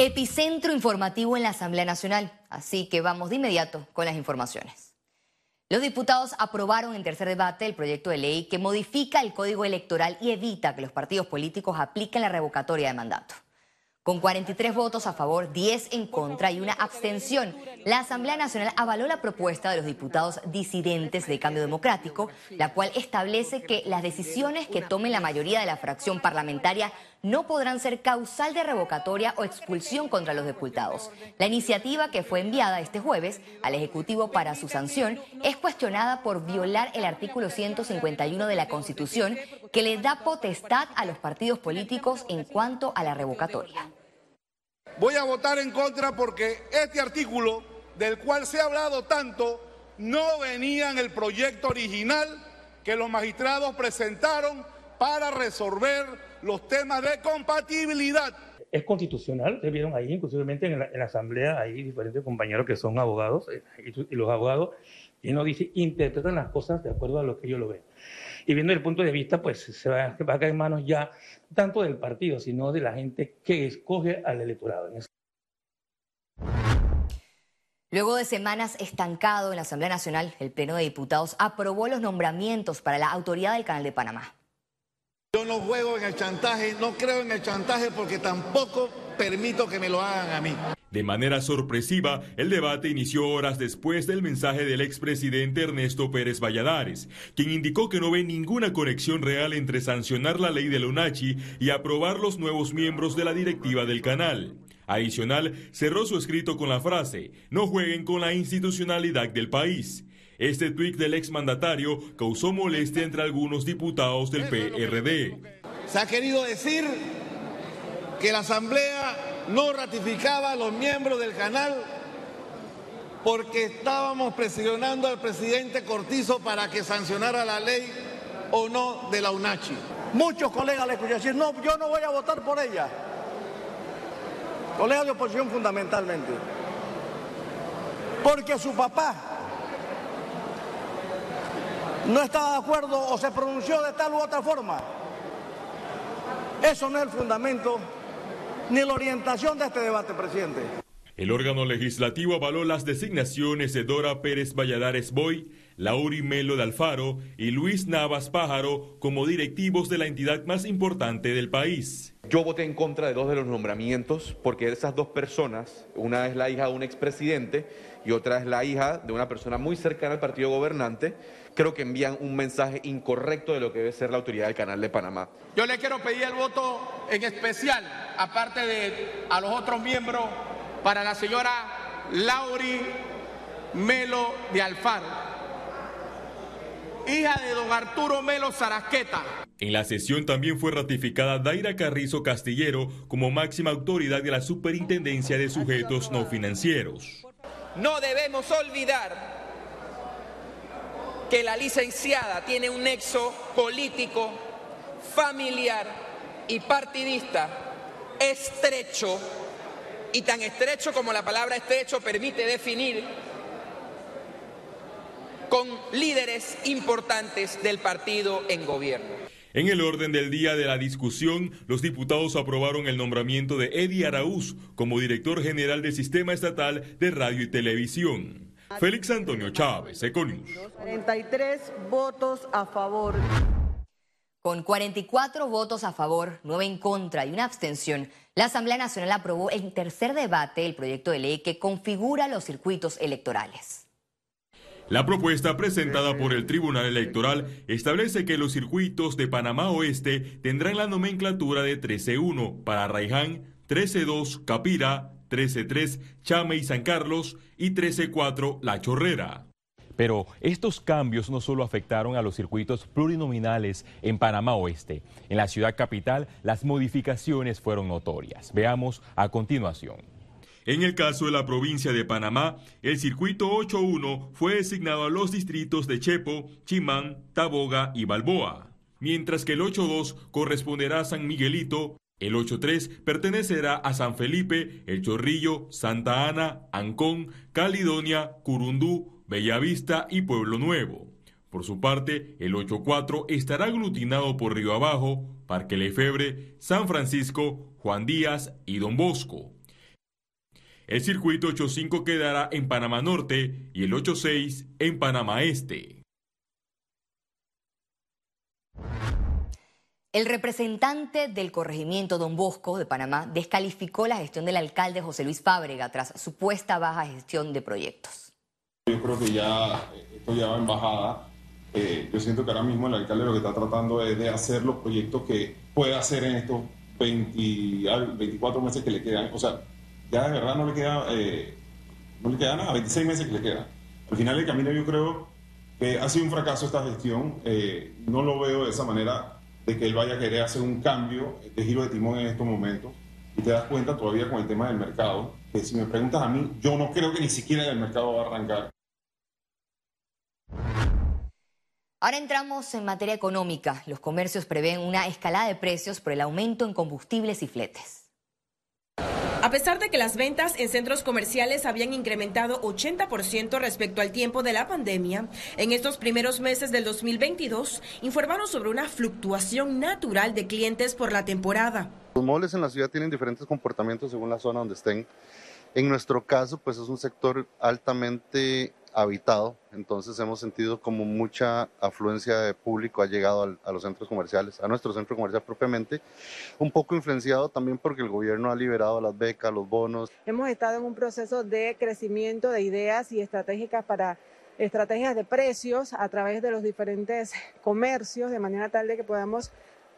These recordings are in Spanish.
Epicentro informativo en la Asamblea Nacional, así que vamos de inmediato con las informaciones. Los diputados aprobaron en tercer debate el proyecto de ley que modifica el código electoral y evita que los partidos políticos apliquen la revocatoria de mandato. Con 43 votos a favor, 10 en contra y una abstención, la Asamblea Nacional avaló la propuesta de los diputados disidentes de Cambio Democrático, la cual establece que las decisiones que tome la mayoría de la fracción parlamentaria no podrán ser causal de revocatoria o expulsión contra los diputados. La iniciativa que fue enviada este jueves al Ejecutivo para su sanción es cuestionada por violar el artículo 151 de la Constitución que le da potestad a los partidos políticos en cuanto a la revocatoria. Voy a votar en contra porque este artículo, del cual se ha hablado tanto, no venía en el proyecto original que los magistrados presentaron para resolver los temas de compatibilidad. Es constitucional, ustedes vieron ahí, inclusive en la, asamblea, hay diferentes compañeros que son abogados, eh, y, los abogados, y nos dice, interpretan las cosas de acuerdo a lo que ellos lo ven. Y viendo el punto de vista, pues se va, va a caer en manos ya tanto del partido, sino de la gente que escoge al electorado. Luego de semanas estancado en la Asamblea Nacional, el Pleno de Diputados aprobó los nombramientos para la autoridad del Canal de Panamá. Yo no juego en el chantaje, no creo en el chantaje porque tampoco permito que me lo hagan a mí. De manera sorpresiva, el debate inició horas después del mensaje del expresidente Ernesto Pérez Valladares, quien indicó que no ve ninguna conexión real entre sancionar la ley de la y aprobar los nuevos miembros de la directiva del canal. Adicional, cerró su escrito con la frase, no jueguen con la institucionalidad del país. Este tuit del exmandatario causó molestia entre algunos diputados del PRD. Se ha querido decir que la Asamblea no ratificaba a los miembros del canal porque estábamos presionando al presidente Cortizo para que sancionara la ley o no de la UNACHI. Muchos colegas le escuchan decir, no, yo no voy a votar por ella. Colegas de oposición fundamentalmente. Porque su papá no estaba de acuerdo o se pronunció de tal u otra forma. Eso no es el fundamento ni la orientación de este debate, presidente. El órgano legislativo avaló las designaciones de Dora Pérez Valladares Boy, Lauri Melo de Alfaro y Luis Navas Pájaro como directivos de la entidad más importante del país. Yo voté en contra de dos de los nombramientos porque esas dos personas, una es la hija de un expresidente y otra es la hija de una persona muy cercana al partido gobernante, creo que envían un mensaje incorrecto de lo que debe ser la autoridad del Canal de Panamá. Yo le quiero pedir el voto en especial, aparte de a los otros miembros, para la señora Lauri Melo de Alfaro, hija de don Arturo Melo Zarasqueta. En la sesión también fue ratificada Daira Carrizo Castillero como máxima autoridad de la Superintendencia de Sujetos No Financieros. No debemos olvidar que la licenciada tiene un nexo político, familiar y partidista estrecho, y tan estrecho como la palabra estrecho permite definir, con líderes importantes del partido en gobierno. En el orden del día de la discusión, los diputados aprobaron el nombramiento de Eddie Araúz como director general del Sistema Estatal de Radio y Televisión. Félix Antonio Chávez, Econius. 43 votos a favor. Con 44 votos a favor, 9 en contra y una abstención, la Asamblea Nacional aprobó en tercer debate el proyecto de ley que configura los circuitos electorales. La propuesta presentada por el Tribunal Electoral establece que los circuitos de Panamá Oeste tendrán la nomenclatura de 13-1 para Raiján, 13-2 Capira, 13-3 Chame y San Carlos y 13-4 La Chorrera. Pero estos cambios no solo afectaron a los circuitos plurinominales en Panamá Oeste. En la ciudad capital, las modificaciones fueron notorias. Veamos a continuación. En el caso de la provincia de Panamá, el circuito 8-1 fue designado a los distritos de Chepo, Chimán, Taboga y Balboa, mientras que el 8-2 corresponderá a San Miguelito, el 8-3 pertenecerá a San Felipe, El Chorrillo, Santa Ana, Ancón, Caledonia, Curundú, Bellavista y Pueblo Nuevo. Por su parte, el 8-4 estará aglutinado por Río Abajo, Parque Lefebre, San Francisco, Juan Díaz y Don Bosco. El circuito 85 quedará en Panamá Norte y el 86 en Panamá Este. El representante del corregimiento Don Bosco de Panamá descalificó la gestión del alcalde José Luis Fábrega tras supuesta baja gestión de proyectos. Yo creo que ya esto ya va en bajada. Eh, yo siento que ahora mismo el alcalde lo que está tratando es de hacer los proyectos que puede hacer en estos 24 meses que le quedan. O sea, ya de verdad no le queda, eh, no le queda nada, 26 meses que le quedan. Al final del camino yo creo que ha sido un fracaso esta gestión. Eh, no lo veo de esa manera de que él vaya a querer hacer un cambio de giro de timón en estos momentos. Y te das cuenta todavía con el tema del mercado, que si me preguntas a mí, yo no creo que ni siquiera el mercado va a arrancar. Ahora entramos en materia económica. Los comercios prevén una escalada de precios por el aumento en combustibles y fletes. A pesar de que las ventas en centros comerciales habían incrementado 80% respecto al tiempo de la pandemia, en estos primeros meses del 2022 informaron sobre una fluctuación natural de clientes por la temporada. Los moles en la ciudad tienen diferentes comportamientos según la zona donde estén. En nuestro caso, pues es un sector altamente habitado, entonces hemos sentido como mucha afluencia de público ha llegado a los centros comerciales, a nuestro centro comercial propiamente, un poco influenciado también porque el gobierno ha liberado las becas, los bonos. Hemos estado en un proceso de crecimiento de ideas y estratégicas para estrategias de precios a través de los diferentes comercios, de manera tal de que podamos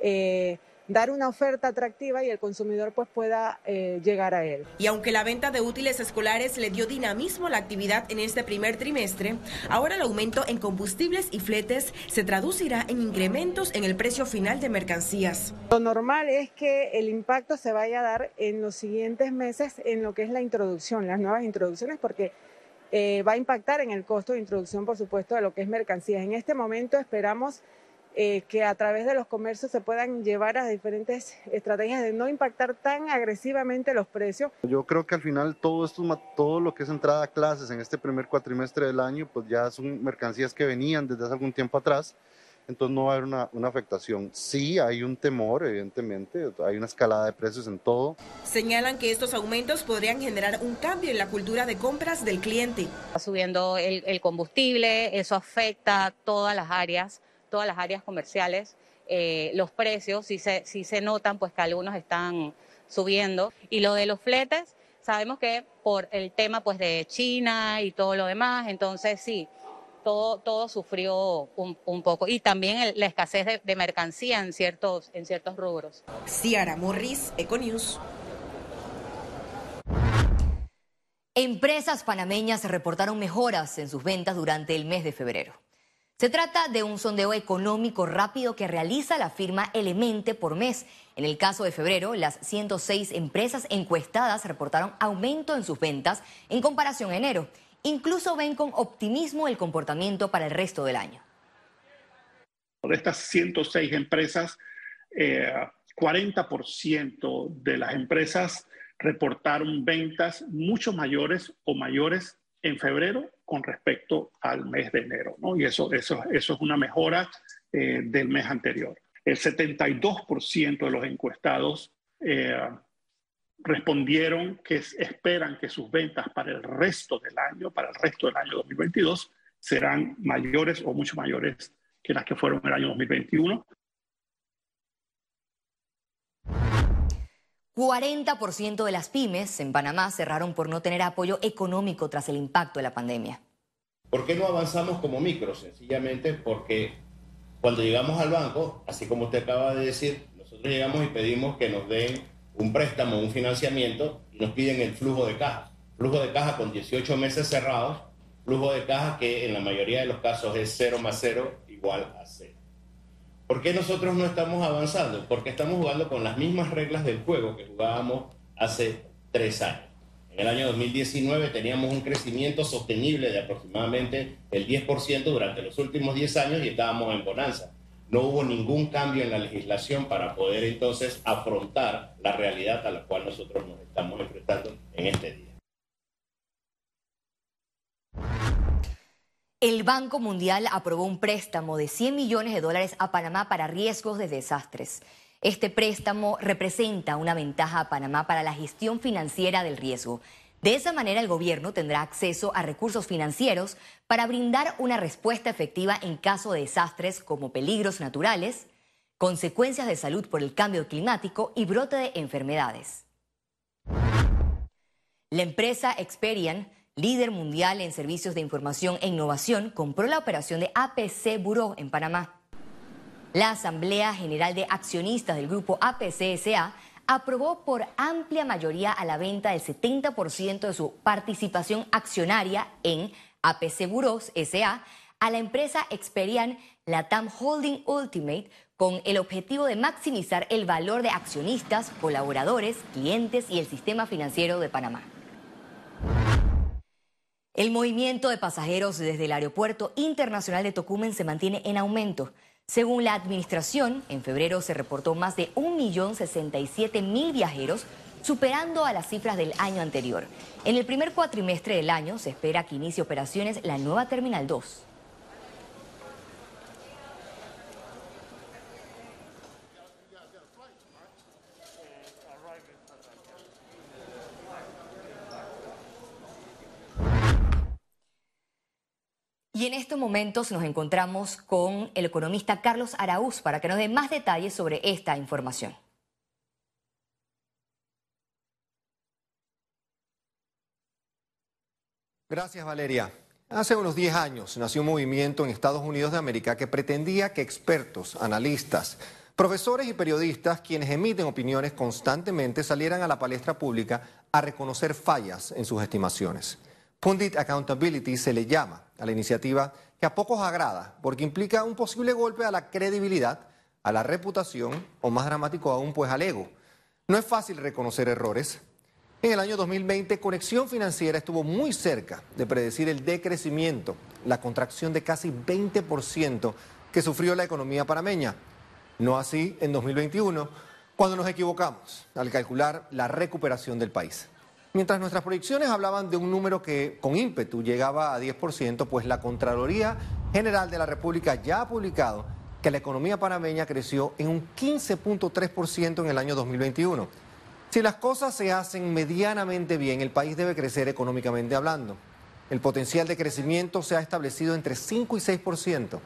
eh, dar una oferta atractiva y el consumidor pues pueda eh, llegar a él. Y aunque la venta de útiles escolares le dio dinamismo a la actividad en este primer trimestre, ahora el aumento en combustibles y fletes se traducirá en incrementos en el precio final de mercancías. Lo normal es que el impacto se vaya a dar en los siguientes meses en lo que es la introducción, las nuevas introducciones, porque eh, va a impactar en el costo de introducción, por supuesto, de lo que es mercancías. En este momento esperamos eh, que a través de los comercios se puedan llevar a diferentes estrategias de no impactar tan agresivamente los precios. Yo creo que al final todo esto, todo lo que es entrada a clases en este primer cuatrimestre del año, pues ya son mercancías que venían desde hace algún tiempo atrás, entonces no va a haber una, una, afectación. Sí, hay un temor, evidentemente, hay una escalada de precios en todo. Señalan que estos aumentos podrían generar un cambio en la cultura de compras del cliente. Está subiendo el, el combustible, eso afecta a todas las áreas todas las áreas comerciales. Eh, los precios sí se, se notan, pues que algunos están subiendo. Y lo de los fletes, sabemos que por el tema pues de China y todo lo demás, entonces sí, todo, todo sufrió un, poco. Y también la escasez de, mercancía en ciertos, en ciertos rubros. Ciara Morris, Econews. Empresas panameñas reportaron mejoras en sus ventas durante el mes de febrero. Se trata de un sondeo económico rápido que realiza la firma Elemente por mes. En el caso de febrero, las 106 empresas encuestadas reportaron aumento en sus ventas en comparación a enero. Incluso ven con optimismo el comportamiento para el resto del año. De estas 106 empresas, 40% eh, de las empresas reportaron ventas mucho mayores o mayores en febrero con respecto al mes de enero, ¿no? Y eso, eso, eso es una mejora eh, del mes anterior. El 72% de los encuestados eh, respondieron que esperan que sus ventas para el resto del año, para el resto del año 2022, serán mayores o mucho mayores que las que fueron en el año 2021. 40% de las pymes en Panamá cerraron por no tener apoyo económico tras el impacto de la pandemia. ¿Por qué no avanzamos como micro? Sencillamente porque cuando llegamos al banco, así como usted acaba de decir, nosotros llegamos y pedimos que nos den un préstamo, un financiamiento y nos piden el flujo de caja. Flujo de caja con 18 meses cerrados, flujo de caja que en la mayoría de los casos es 0 más 0 igual a 0. ¿Por qué nosotros no estamos avanzando? Porque estamos jugando con las mismas reglas del juego que jugábamos hace tres años. En el año 2019 teníamos un crecimiento sostenible de aproximadamente el 10% durante los últimos 10 años y estábamos en bonanza. No hubo ningún cambio en la legislación para poder entonces afrontar la realidad a la cual nosotros nos estamos enfrentando en este día. El Banco Mundial aprobó un préstamo de 100 millones de dólares a Panamá para riesgos de desastres. Este préstamo representa una ventaja a Panamá para la gestión financiera del riesgo. De esa manera el gobierno tendrá acceso a recursos financieros para brindar una respuesta efectiva en caso de desastres como peligros naturales, consecuencias de salud por el cambio climático y brote de enfermedades. La empresa Experian, líder mundial en servicios de información e innovación, compró la operación de APC Bureau en Panamá. La Asamblea General de Accionistas del grupo APC-SA aprobó por amplia mayoría a la venta del 70% de su participación accionaria en APC Buros SA a la empresa Experian Latam Holding Ultimate con el objetivo de maximizar el valor de accionistas, colaboradores, clientes y el sistema financiero de Panamá. El movimiento de pasajeros desde el Aeropuerto Internacional de Tocumen se mantiene en aumento. Según la administración, en febrero se reportó más de 1.067.000 viajeros, superando a las cifras del año anterior. En el primer cuatrimestre del año se espera que inicie operaciones la nueva Terminal 2. Y en estos momentos nos encontramos con el economista Carlos Araúz para que nos dé más detalles sobre esta información. Gracias, Valeria. Hace unos 10 años nació un movimiento en Estados Unidos de América que pretendía que expertos, analistas, profesores y periodistas, quienes emiten opiniones constantemente, salieran a la palestra pública a reconocer fallas en sus estimaciones. Pundit Accountability se le llama a la iniciativa que a pocos agrada porque implica un posible golpe a la credibilidad, a la reputación o más dramático aún pues al ego. No es fácil reconocer errores. En el año 2020 Conexión Financiera estuvo muy cerca de predecir el decrecimiento, la contracción de casi 20% que sufrió la economía panameña. No así en 2021, cuando nos equivocamos al calcular la recuperación del país. Mientras nuestras proyecciones hablaban de un número que con ímpetu llegaba a 10%, pues la Contraloría General de la República ya ha publicado que la economía panameña creció en un 15.3% en el año 2021. Si las cosas se hacen medianamente bien, el país debe crecer económicamente hablando. El potencial de crecimiento se ha establecido entre 5 y 6%.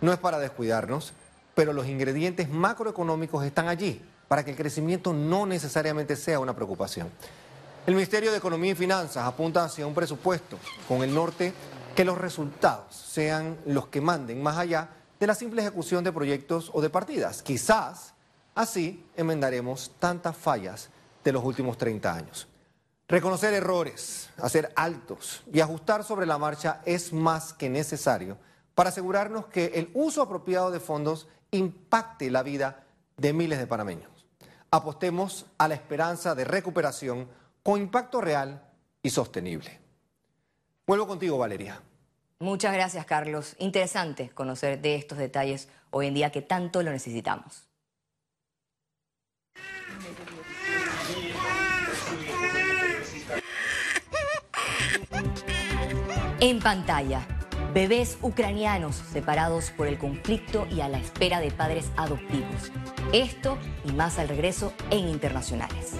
No es para descuidarnos, pero los ingredientes macroeconómicos están allí para que el crecimiento no necesariamente sea una preocupación. El Ministerio de Economía y Finanzas apunta hacia un presupuesto con el norte que los resultados sean los que manden más allá de la simple ejecución de proyectos o de partidas. Quizás así enmendaremos tantas fallas de los últimos 30 años. Reconocer errores, hacer altos y ajustar sobre la marcha es más que necesario para asegurarnos que el uso apropiado de fondos impacte la vida de miles de panameños. Apostemos a la esperanza de recuperación con impacto real y sostenible. Vuelvo contigo, Valeria. Muchas gracias, Carlos. Interesante conocer de estos detalles hoy en día que tanto lo necesitamos. En pantalla, bebés ucranianos separados por el conflicto y a la espera de padres adoptivos. Esto y más al regreso en Internacionales.